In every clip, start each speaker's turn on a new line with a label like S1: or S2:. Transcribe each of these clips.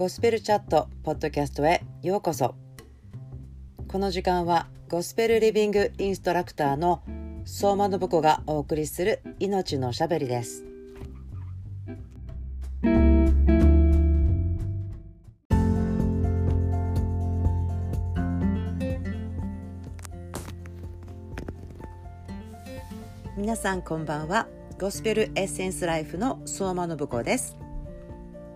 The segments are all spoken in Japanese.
S1: ゴスペルチャットポッドキャストへようこそ。この時間はゴスペルリビングインストラクターの相馬信子がお送りする命のしゃべりです。皆さんこんばんは。ゴスペルエッセンスライフの相馬信子です。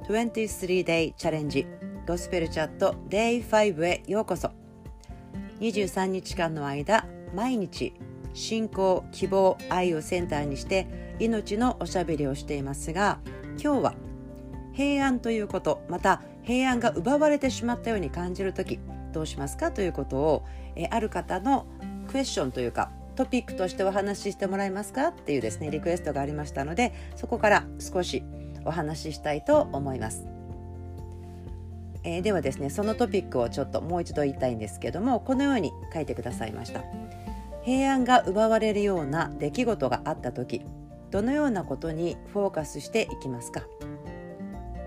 S1: 23 day チャレンジゴスペルチャット Day5 へようこそ。23日間の間毎日信仰希望愛をセンターにして命のおしゃべりをしていますが今日は平安ということまた平安が奪われてしまったように感じる時どうしますか？ということをえある方のクエスチョンというかトピックとしてお話ししてもらえますか？っていうですねリクエストがありましたのでそこから少しお話ししたいと思います。えー、ではですねそのトピックをちょっともう一度言いたいんですけどもこのように書いてくださいました。平安が奪われるような出来事があった時どのようなことにフォーカスしていきますか？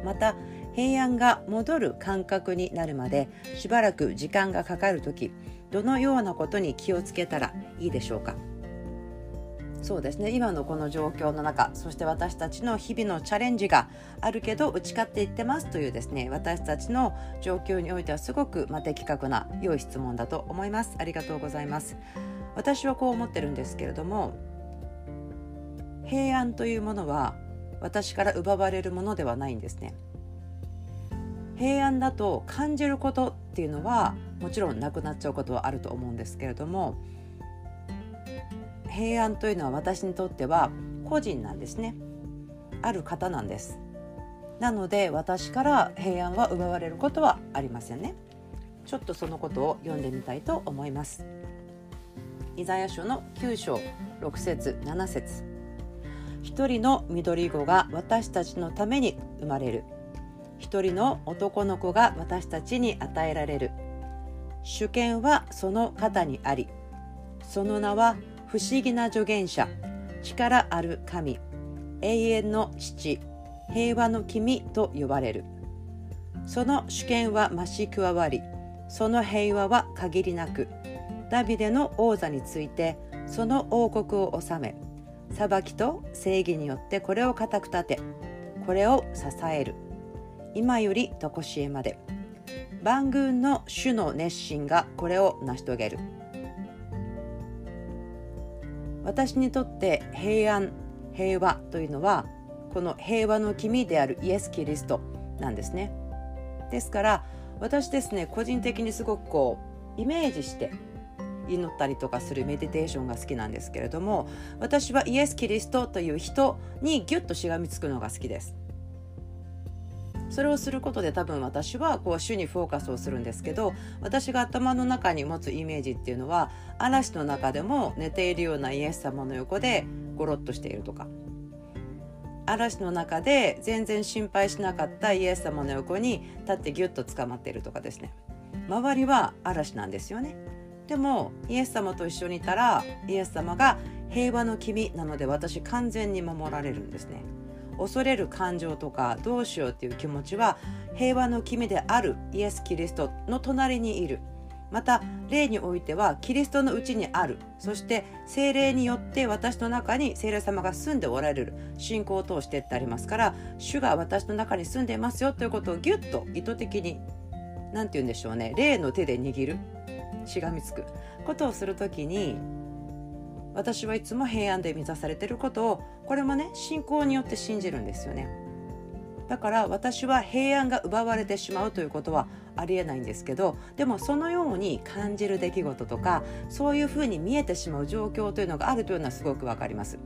S1: また平安が戻る感覚になるまでしばらく時間がかかる時どのようなことに気をつけたらいいでしょうか？そうですね。今のこの状況の中そして私たちの日々のチャレンジがあるけど打ち勝っていってますというですね私たちの状況においてはすごく、ま、的確な良い質問だと思います。ありがとうございます。私はこう思ってるんですけれども平安というものは私から奪われるものではないんですね。平安だと感じることっていうのはもちろんなくなっちゃうことはあると思うんですけれども平安というのは私にとっては個人なんですね。ある方なんです。なので私から平安は奪われることはありませんね。ちょっとそのことを読んでみたいと思います。イザヤ書の9章6節7節。一人の緑子が私たちのために生まれる。一人の男の子が私たちに与えられる。主権はその肩にありその名は不思議な助言者力ある神永遠の父平和の君と呼ばれる。その主権は増し加わりその平和は限りなくダビデの王座についてその王国を治め裁きと正義によってこれを固く立てこれを支える。今より常しえまで。万軍の主の熱心がこれを成し遂げる。私にとって平安平和というのはこの平和の君であるイエス・キリストなんですね。ですから私ですね個人的にすごくこうイメージして祈ったりとかするメディテーションが好きなんですけれども私はイエス・キリストという人にギュッとしがみつくのが好きです。それをすることで多分私はこう主にフォーカスをするんですけど私が頭の中に持つイメージっていうのは嵐の中でも寝ているようなイエス様の横でゴロッとしているとか。嵐の中で全然心配しなかったイエス様の横に立ってギュッと捕まっているとかですね。周りは嵐なんですよね。でもイエス様と一緒にいたらイエス様が平和の君なので私完全に守られるんですね。恐れる感情とかどうしようっていう気持ちは平和の君であるイエス・キリストの隣にいる。また霊においてはキリストのうちにある。そして精霊によって私の中に精霊様が住んでおられる。信仰を通してってありますから主が私の中に住んでいますよということをギュッと意図的に何て言うんでしょうね。霊の手で握る。しがみつく。ことをする時に私はいつも平安で満たされてることをこれもね信仰によって信じるんですよね。だから私は平安が奪われてしまうということはありえないんですけどでもそのように感じる出来事とかそういうふうに見えてしまう状況というのがあるというのはすごくわかります。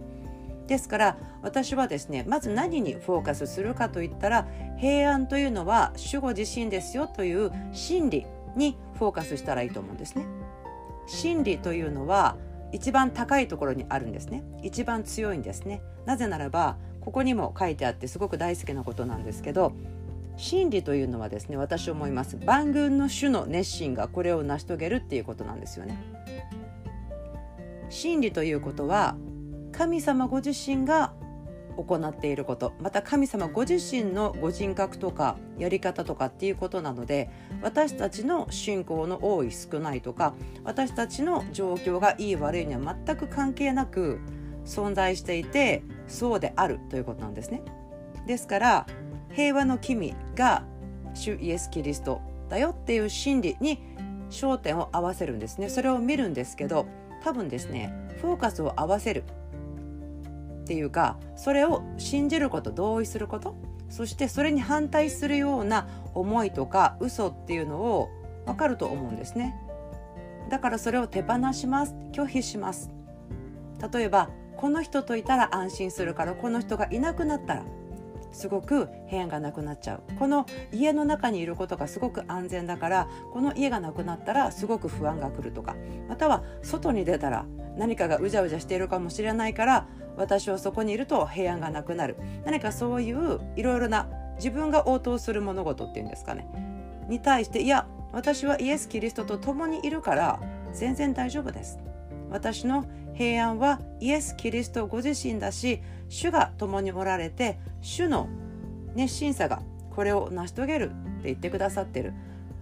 S1: ですから私はですねまず何にフォーカスするかといったら平安というのは守護自身ですよという真理にフォーカスしたらいいと思うんですね。真理というのは一番高いところにあるんですね。一番強いんですね。なぜならばここにも書いてあってすごく大好きなことなんですけど真理というのはですね私思います。万軍の主の熱心がこれを成し遂げるっていうことなんですよね。真理ということは神様ご自身が行っていることまた神様ご自身のご人格とかやり方とかっていうことなので私たちの信仰の多い少ないとか私たちの状況がいい悪いには全く関係なく存在していてそうであるということなんですね。ですから平和の君が主イエス・キリストだよっていう真理に焦点を合わせるんですねそれを見るんですけど多分ですねフォーカスを合わせるっていうかそれを信じること同意することそしてそれに反対するような思いとか嘘っていうのを分かると思うんですね。だからそれを手放します。拒否します。例えばこの人といたら安心するからこの人がいなくなったらすごく部屋がなくなっちゃう。この家の中にいることがすごく安全だからこの家がなくなったらすごく不安が来るとかまたは外に出たら何かがうじゃうじゃしているかもしれないから私はそこにいると平安がなくなる。何かそういういろいろな自分が応答する物事っていうんですかね。に対していや私はイエス・キリストと共にいるから全然大丈夫です。私の平安はイエス・キリストご自身だし主が共におられて主の熱心さがこれを成し遂げるって言ってくださってる。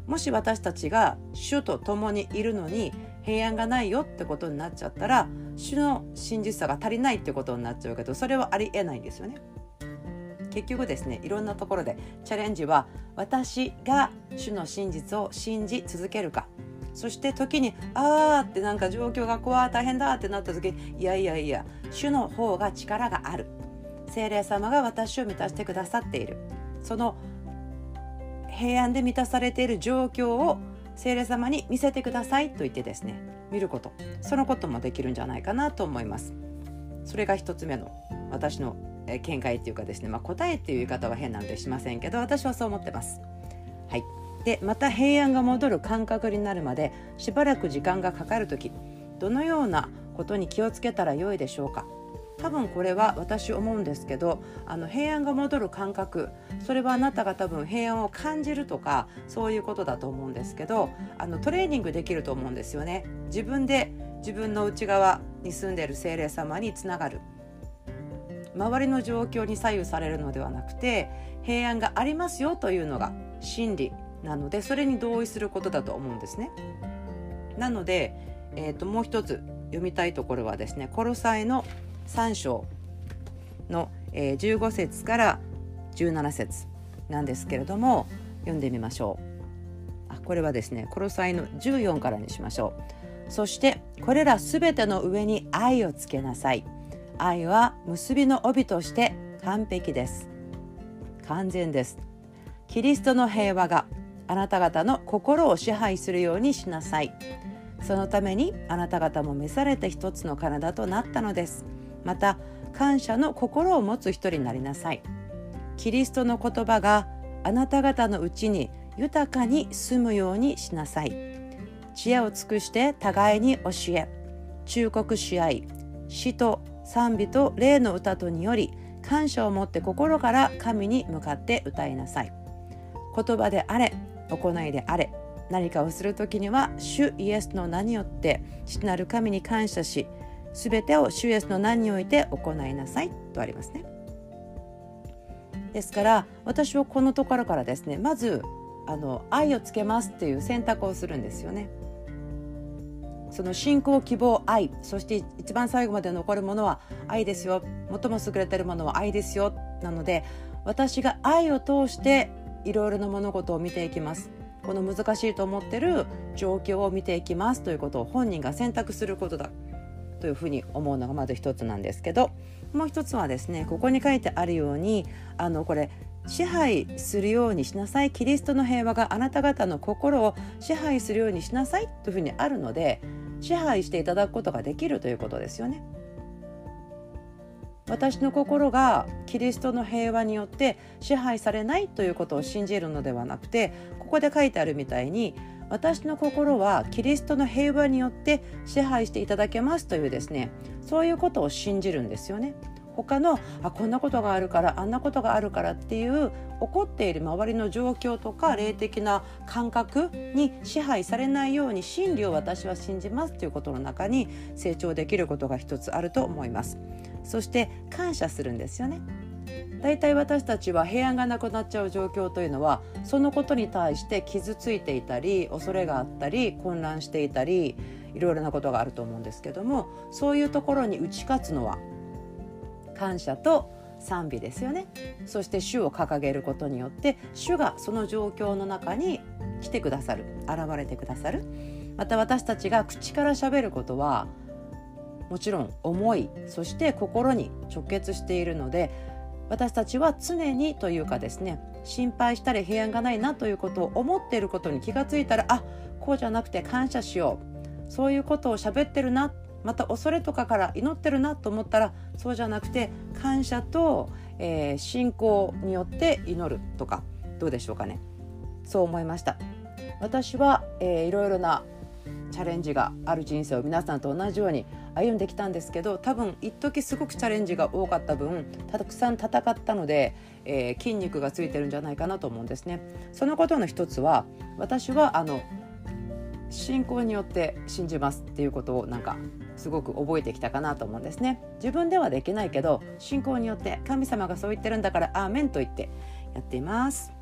S1: もし私たちが主と共にいるのに平安がないよってことになっちゃったら主の真実さが足りないってことになっちゃうけどそれはありえないんですよね。結局ですねいろんなところでチャレンジは私が主の真実を信じ続けるか。そして時にあーってなんか状況が怖い大変だってなった時いやいやいや主の方が力がある。精霊様が私を満たしてくださっている。その平安で満たされている状況を精霊様に見せてくださいと言ってですね見ること。そのこともできるんじゃないかなと思います。それが一つ目の私の見解っていうかですね、まあ、答えっていう言い方は変なんでしませんけど私はそう思ってます。はい。でまた平安が戻る感覚になるまでしばらく時間がかかる時どのようなことに気をつけたらよいでしょうか。多分これは私思うんですけどあの平安が戻る感覚それはあなたが多分平安を感じるとかそういうことだと思うんですけどあのトレーニングできると思うんですよね自分で自分の内側に住んでいる精霊様につながる周りの状況に左右されるのではなくて平安がありますよというのが真理なのでそれに同意することだと思うんですね。なので、えー、ともう一つ読みたいところはですね「コロサイの3章の、えー、15節から17節なんですけれども読んでみましょう。あこれはですね「コロサイの14からにしましょう。そしてこれらすべての上に愛をつけなさい。愛は結びの帯として完璧です。完全です。キリストの平和があなた方の心を支配するようにしなさいそのためにあなた方も召されて一つの体となったのですまた感謝の心を持つ人になりなさい。キリストの言葉があなた方のうちに豊かに住むようにしなさい。知恵を尽くして互いに教え忠告し合い詩と賛美と霊の歌とにより感謝を持って心から神に向かって歌いなさい。言葉であれ行いであれ何かをする時には主イエスの名によって父なる神に感謝し全てを主イエスの名において行いなさいとありますね。ですから私はこのところからですねまずあの愛をつけますっていう選択をするんですよね。その信仰希望愛そして一番最後まで残るものは愛ですよ最も優れてるものは愛ですよなので私が愛を通していろいろな物事を見ていきますこの難しいと思ってる状況を見ていきますということを本人が選択することだというふうに思うのがまず一つなんですけどもう一つはですねここに書いてあるようにあのこれ支配するようにしなさいキリストの平和があなた方の心を支配するようにしなさいというふうにあるので支配していただくことができるということですよね。私の心がキリストの平和によって支配されないということを信じるのではなくてここで書いてあるみたいに私の心はキリストの平和によって支配していただけますというですねそういうことを信じるんですよね。他のあこんなことがあるからあんなことがあるからっていう起こっている周りの状況とか霊的な感覚に支配されないように真理を私は信じますということの中に成長できることが一つあると思います。そして感謝するんですよね。大体私たちは平安がなくなっちゃう状況というのはそのことに対して傷ついていたり恐れがあったり混乱していたりいろいろなことがあると思うんですけどもそういうところに打ち勝つのは感謝と賛美ですよね。そして主を掲げることによって主がその状況の中に来てくださる現れてくださる。また私たちが口からしゃべることはもちろん思いそして心に直結しているので私たちは常にというかですね心配したり平安がないなということを思っていることに気がついたらあこうじゃなくて感謝しよう。そういうことを喋ってるなまた恐れとかから祈ってるなと思ったらそうじゃなくて感謝と、えー、信仰によって祈るとかどうでしょうかね。そう思いました。私は、えー、いろいろなチャレンジがある人生を皆さんと同じように歩んできたんですけど多分一時すごくチャレンジが多かった分たくさん戦ったので、えー、筋肉がついてるんじゃないかなと思うんですね。そのことの一つは私はあの信仰によって信じますっていうことをなんかすごく覚えてきたかなと思うんですね自分ではできないけど信仰によって神様がそう言ってるんだからアーメンと言ってやっています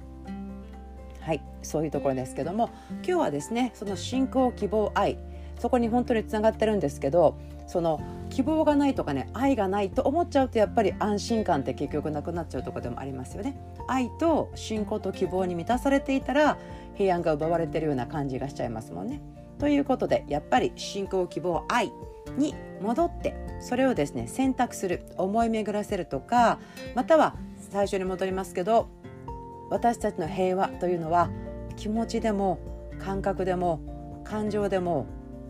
S1: そういうところですけども今日はですねその信仰希望愛そこに本当につながってるんですけどその希望がないとかね愛がないと思っちゃうとやっぱり安心感って結局なくなっちゃうとこでもありますよね。愛と信仰と希望に満たされていたら平安が奪われてるような感じがしちゃいますもんね。ということでやっぱり信仰希望愛に戻ってそれをですね選択する思い巡らせるとかまたは最初に戻りますけど私たちの平和というのは気持ちでも感覚でも感情でも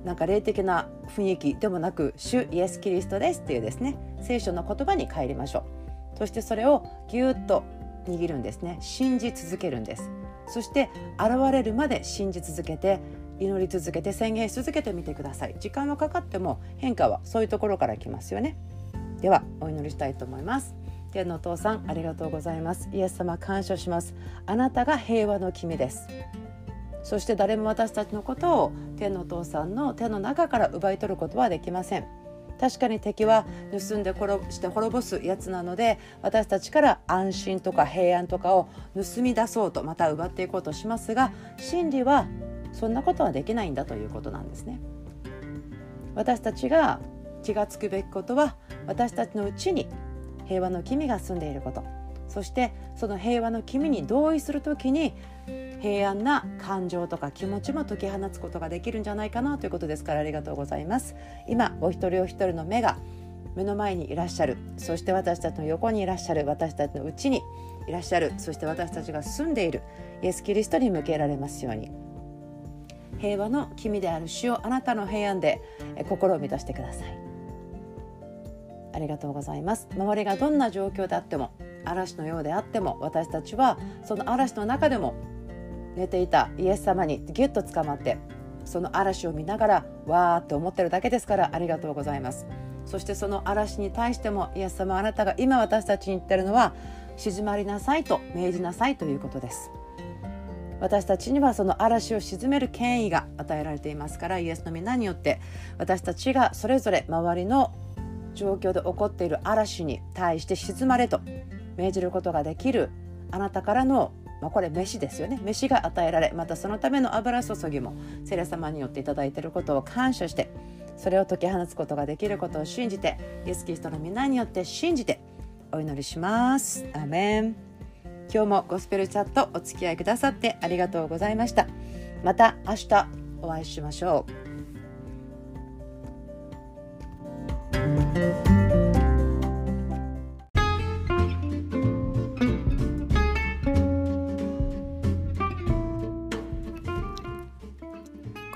S1: なんか霊的な雰囲気でもなく主イエス・キリストですっていうですね聖書の言葉に帰りましょう。そしてそれをぎゅっと握るんですね。信じ続けるんです。そして現れるまで信じ続けて祈り続けて宣言し続けてみてください。時間はかかっても変化はそういうところから来ますよね。ではお祈りしたいと思います。天のお父さんありがとうございます。イエス様感謝します。あなたが平和の君です。そして誰も私たちのことを天のお父さんの手の中から奪い取ることはできません。確かに敵は盗んで殺して滅ぼすやつなので私たちから安心とか平安とかを盗み出そうとまた奪っていこうとしますが真理はそんなことはできないんだということなんですね。私たちが気がつくべきことは私たちのうちに平和の君が住んでいること。そしてその平和の君に同意する時に平安な感情とか気持ちも解き放つことができるんじゃないかなということですからありがとうございます。今お一人お一人の目が目の前にいらっしゃる。そして私たちの横にいらっしゃる。私たちのうちにいらっしゃる。そして私たちが住んでいる。イエス・キリストに向けられますように。平和の君である主をあなたの平安で心を満たしてください。ありがとうございます。周りがどんな状況であっても嵐のようであっても私たちはその嵐の中でも寝ていたイエス様にギュッと捕まってその嵐を見ながらわーって思ってるだけですからありがとうございます。そしてその嵐に対してもイエス様あなたが今私たちに言ってるのは静まりなさいと命じなさいということです。私たちにはその嵐を鎮める権威が与えられていますからイエスの皆によって私たちがそれぞれ周りの状況で起こっている嵐に対して静まれと命じることができるあなたからのまあ、これ飯ですよね。飯が与えられまたそのための油注ぎもセレ様によっていただいていることを感謝してそれを解き放つことができることを信じてイエス・キリストの皆によって信じてお祈りします。アメン。今日もゴスペルチャットお付き合いくださってありがとうございました。また明日お会いしましょう。